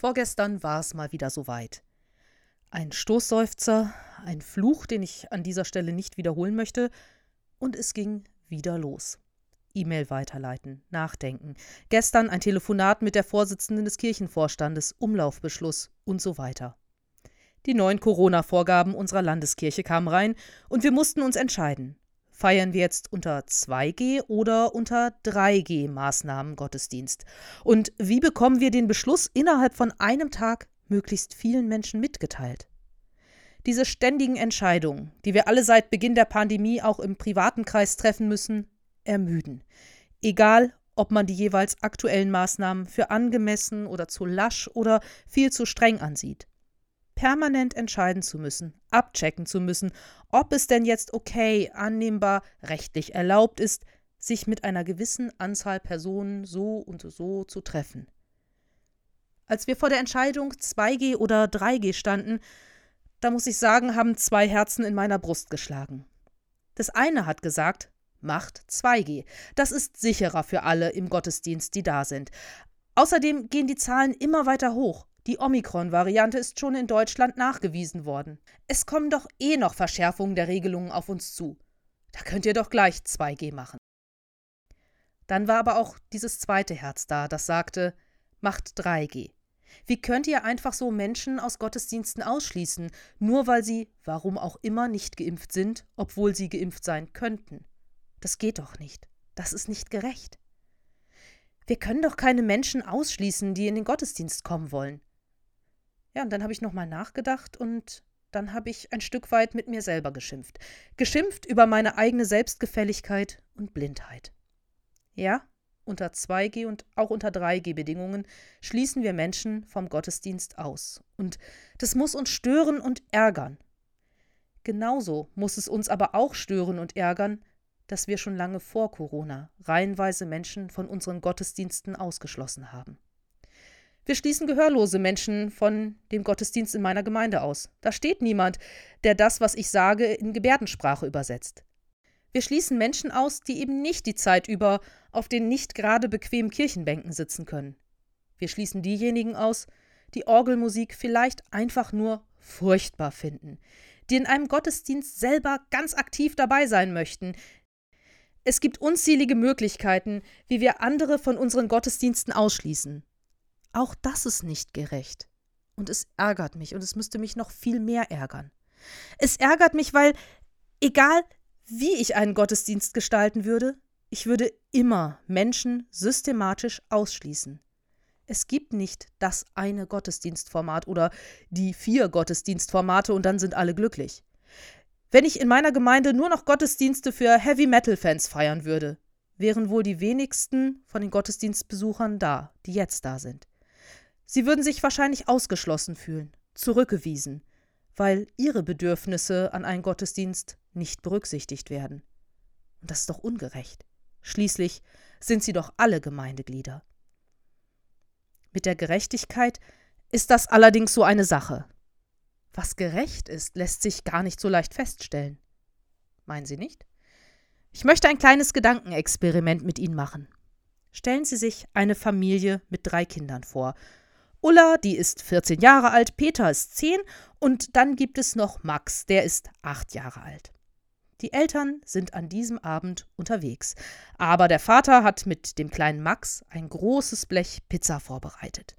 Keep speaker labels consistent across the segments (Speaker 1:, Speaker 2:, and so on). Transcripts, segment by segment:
Speaker 1: Vorgestern war es mal wieder soweit. Ein Stoßseufzer, ein Fluch, den ich an dieser Stelle nicht wiederholen möchte, und es ging wieder los. E-Mail weiterleiten, nachdenken. Gestern ein Telefonat mit der Vorsitzenden des Kirchenvorstandes, Umlaufbeschluss und so weiter. Die neuen Corona-Vorgaben unserer Landeskirche kamen rein und wir mussten uns entscheiden. Feiern wir jetzt unter 2G oder unter 3G Maßnahmen Gottesdienst? Und wie bekommen wir den Beschluss innerhalb von einem Tag möglichst vielen Menschen mitgeteilt? Diese ständigen Entscheidungen, die wir alle seit Beginn der Pandemie auch im privaten Kreis treffen müssen, ermüden. Egal, ob man die jeweils aktuellen Maßnahmen für angemessen oder zu lasch oder viel zu streng ansieht permanent entscheiden zu müssen, abchecken zu müssen, ob es denn jetzt okay, annehmbar, rechtlich erlaubt ist, sich mit einer gewissen Anzahl Personen so und so zu treffen. Als wir vor der Entscheidung 2G oder 3G standen, da muss ich sagen, haben zwei Herzen in meiner Brust geschlagen. Das eine hat gesagt, macht 2G. Das ist sicherer für alle im Gottesdienst, die da sind. Außerdem gehen die Zahlen immer weiter hoch. Die Omikron-Variante ist schon in Deutschland nachgewiesen worden. Es kommen doch eh noch Verschärfungen der Regelungen auf uns zu. Da könnt ihr doch gleich 2G machen. Dann war aber auch dieses zweite Herz da, das sagte, macht 3G. Wie könnt ihr einfach so Menschen aus Gottesdiensten ausschließen, nur weil sie, warum auch immer, nicht geimpft sind, obwohl sie geimpft sein könnten? Das geht doch nicht. Das ist nicht gerecht. Wir können doch keine Menschen ausschließen, die in den Gottesdienst kommen wollen. Ja, und dann habe ich nochmal nachgedacht und dann habe ich ein Stück weit mit mir selber geschimpft. Geschimpft über meine eigene Selbstgefälligkeit und Blindheit. Ja, unter 2G und auch unter 3G-Bedingungen schließen wir Menschen vom Gottesdienst aus. Und das muss uns stören und ärgern. Genauso muss es uns aber auch stören und ärgern, dass wir schon lange vor Corona reihenweise Menschen von unseren Gottesdiensten ausgeschlossen haben. Wir schließen gehörlose Menschen von dem Gottesdienst in meiner Gemeinde aus. Da steht niemand, der das, was ich sage, in Gebärdensprache übersetzt. Wir schließen Menschen aus, die eben nicht die Zeit über auf den nicht gerade bequemen Kirchenbänken sitzen können. Wir schließen diejenigen aus, die Orgelmusik vielleicht einfach nur furchtbar finden, die in einem Gottesdienst selber ganz aktiv dabei sein möchten. Es gibt unzählige Möglichkeiten, wie wir andere von unseren Gottesdiensten ausschließen. Auch das ist nicht gerecht. Und es ärgert mich und es müsste mich noch viel mehr ärgern. Es ärgert mich, weil, egal wie ich einen Gottesdienst gestalten würde, ich würde immer Menschen systematisch ausschließen. Es gibt nicht das eine Gottesdienstformat oder die vier Gottesdienstformate und dann sind alle glücklich. Wenn ich in meiner Gemeinde nur noch Gottesdienste für Heavy Metal Fans feiern würde, wären wohl die wenigsten von den Gottesdienstbesuchern da, die jetzt da sind. Sie würden sich wahrscheinlich ausgeschlossen fühlen, zurückgewiesen, weil ihre Bedürfnisse an einen Gottesdienst nicht berücksichtigt werden. Und das ist doch ungerecht. Schließlich sind sie doch alle Gemeindeglieder. Mit der Gerechtigkeit ist das allerdings so eine Sache. Was gerecht ist, lässt sich gar nicht so leicht feststellen. Meinen Sie nicht? Ich möchte ein kleines Gedankenexperiment mit Ihnen machen. Stellen Sie sich eine Familie mit drei Kindern vor, Ulla, die ist 14 Jahre alt, Peter ist 10 und dann gibt es noch Max, der ist 8 Jahre alt. Die Eltern sind an diesem Abend unterwegs, aber der Vater hat mit dem kleinen Max ein großes Blech Pizza vorbereitet.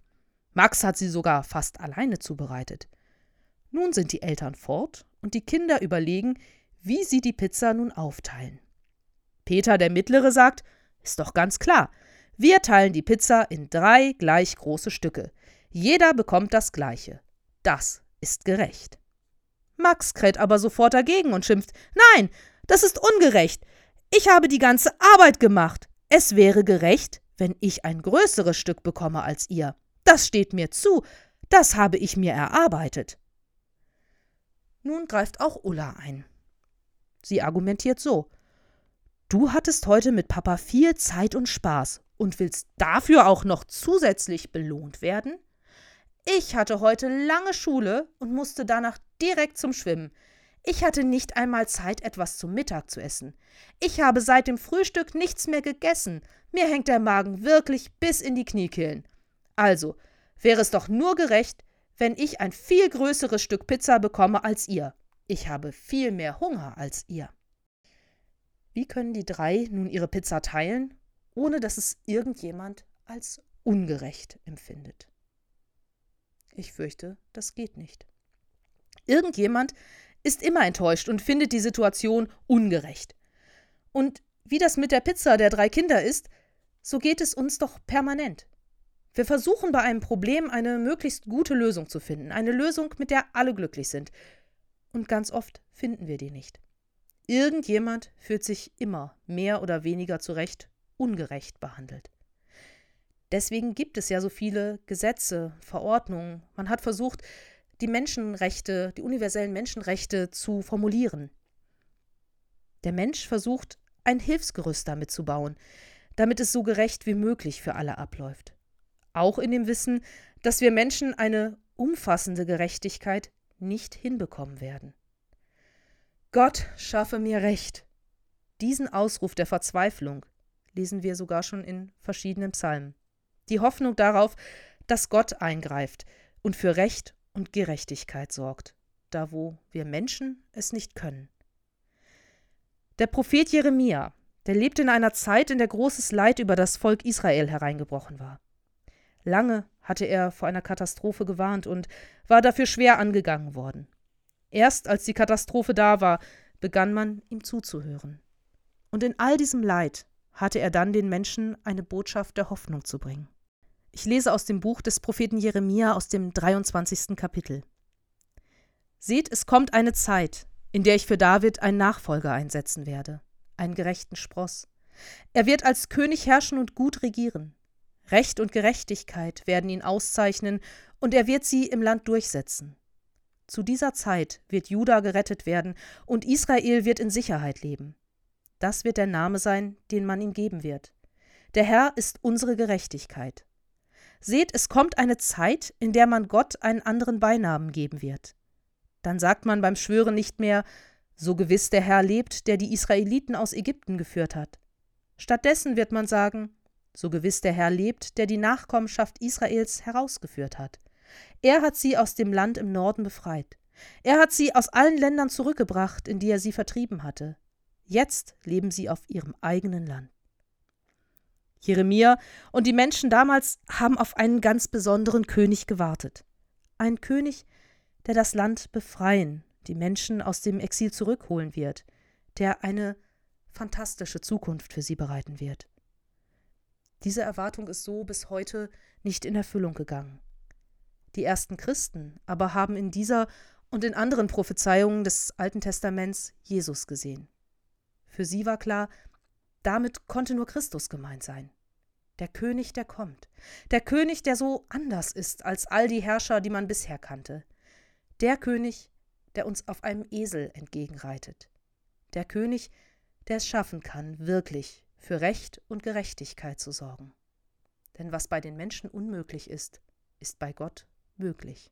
Speaker 1: Max hat sie sogar fast alleine zubereitet. Nun sind die Eltern fort und die Kinder überlegen, wie sie die Pizza nun aufteilen. Peter, der Mittlere, sagt, ist doch ganz klar, wir teilen die Pizza in drei gleich große Stücke. Jeder bekommt das Gleiche. Das ist gerecht. Max kräht aber sofort dagegen und schimpft: Nein, das ist ungerecht. Ich habe die ganze Arbeit gemacht. Es wäre gerecht, wenn ich ein größeres Stück bekomme als ihr. Das steht mir zu. Das habe ich mir erarbeitet. Nun greift auch Ulla ein. Sie argumentiert so: Du hattest heute mit Papa viel Zeit und Spaß und willst dafür auch noch zusätzlich belohnt werden? Ich hatte heute lange Schule und musste danach direkt zum Schwimmen. Ich hatte nicht einmal Zeit, etwas zum Mittag zu essen. Ich habe seit dem Frühstück nichts mehr gegessen. Mir hängt der Magen wirklich bis in die Kniekehlen. Also, wäre es doch nur gerecht, wenn ich ein viel größeres Stück Pizza bekomme als ihr. Ich habe viel mehr Hunger als ihr. Wie können die drei nun ihre Pizza teilen, ohne dass es irgendjemand als ungerecht empfindet? Ich fürchte, das geht nicht. Irgendjemand ist immer enttäuscht und findet die Situation ungerecht. Und wie das mit der Pizza der drei Kinder ist, so geht es uns doch permanent. Wir versuchen bei einem Problem eine möglichst gute Lösung zu finden, eine Lösung, mit der alle glücklich sind. Und ganz oft finden wir die nicht. Irgendjemand fühlt sich immer mehr oder weniger zu Recht ungerecht behandelt. Deswegen gibt es ja so viele Gesetze, Verordnungen. Man hat versucht, die Menschenrechte, die universellen Menschenrechte zu formulieren. Der Mensch versucht, ein Hilfsgerüst damit zu bauen, damit es so gerecht wie möglich für alle abläuft. Auch in dem Wissen, dass wir Menschen eine umfassende Gerechtigkeit nicht hinbekommen werden. Gott schaffe mir Recht. Diesen Ausruf der Verzweiflung lesen wir sogar schon in verschiedenen Psalmen. Die Hoffnung darauf, dass Gott eingreift und für Recht und Gerechtigkeit sorgt, da wo wir Menschen es nicht können. Der Prophet Jeremia, der lebte in einer Zeit, in der großes Leid über das Volk Israel hereingebrochen war. Lange hatte er vor einer Katastrophe gewarnt und war dafür schwer angegangen worden. Erst als die Katastrophe da war, begann man ihm zuzuhören. Und in all diesem Leid hatte er dann den Menschen eine Botschaft der Hoffnung zu bringen. Ich lese aus dem Buch des Propheten Jeremia aus dem 23. Kapitel. Seht, es kommt eine Zeit, in der ich für David einen Nachfolger einsetzen werde, einen gerechten Spross. Er wird als König herrschen und gut regieren. Recht und Gerechtigkeit werden ihn auszeichnen, und er wird sie im Land durchsetzen. Zu dieser Zeit wird Juda gerettet werden, und Israel wird in Sicherheit leben. Das wird der Name sein, den man ihm geben wird. Der Herr ist unsere Gerechtigkeit. Seht, es kommt eine Zeit, in der man Gott einen anderen Beinamen geben wird. Dann sagt man beim Schwören nicht mehr, so gewiss der Herr lebt, der die Israeliten aus Ägypten geführt hat. Stattdessen wird man sagen, so gewiss der Herr lebt, der die Nachkommenschaft Israels herausgeführt hat. Er hat sie aus dem Land im Norden befreit. Er hat sie aus allen Ländern zurückgebracht, in die er sie vertrieben hatte. Jetzt leben sie auf ihrem eigenen Land. Jeremia und die Menschen damals haben auf einen ganz besonderen König gewartet. Ein König, der das Land befreien, die Menschen aus dem Exil zurückholen wird, der eine fantastische Zukunft für sie bereiten wird. Diese Erwartung ist so bis heute nicht in Erfüllung gegangen. Die ersten Christen aber haben in dieser und in anderen Prophezeiungen des Alten Testaments Jesus gesehen. Für sie war klar, damit konnte nur Christus gemeint sein. Der König, der kommt. Der König, der so anders ist als all die Herrscher, die man bisher kannte. Der König, der uns auf einem Esel entgegenreitet. Der König, der es schaffen kann, wirklich für Recht und Gerechtigkeit zu sorgen. Denn was bei den Menschen unmöglich ist, ist bei Gott möglich.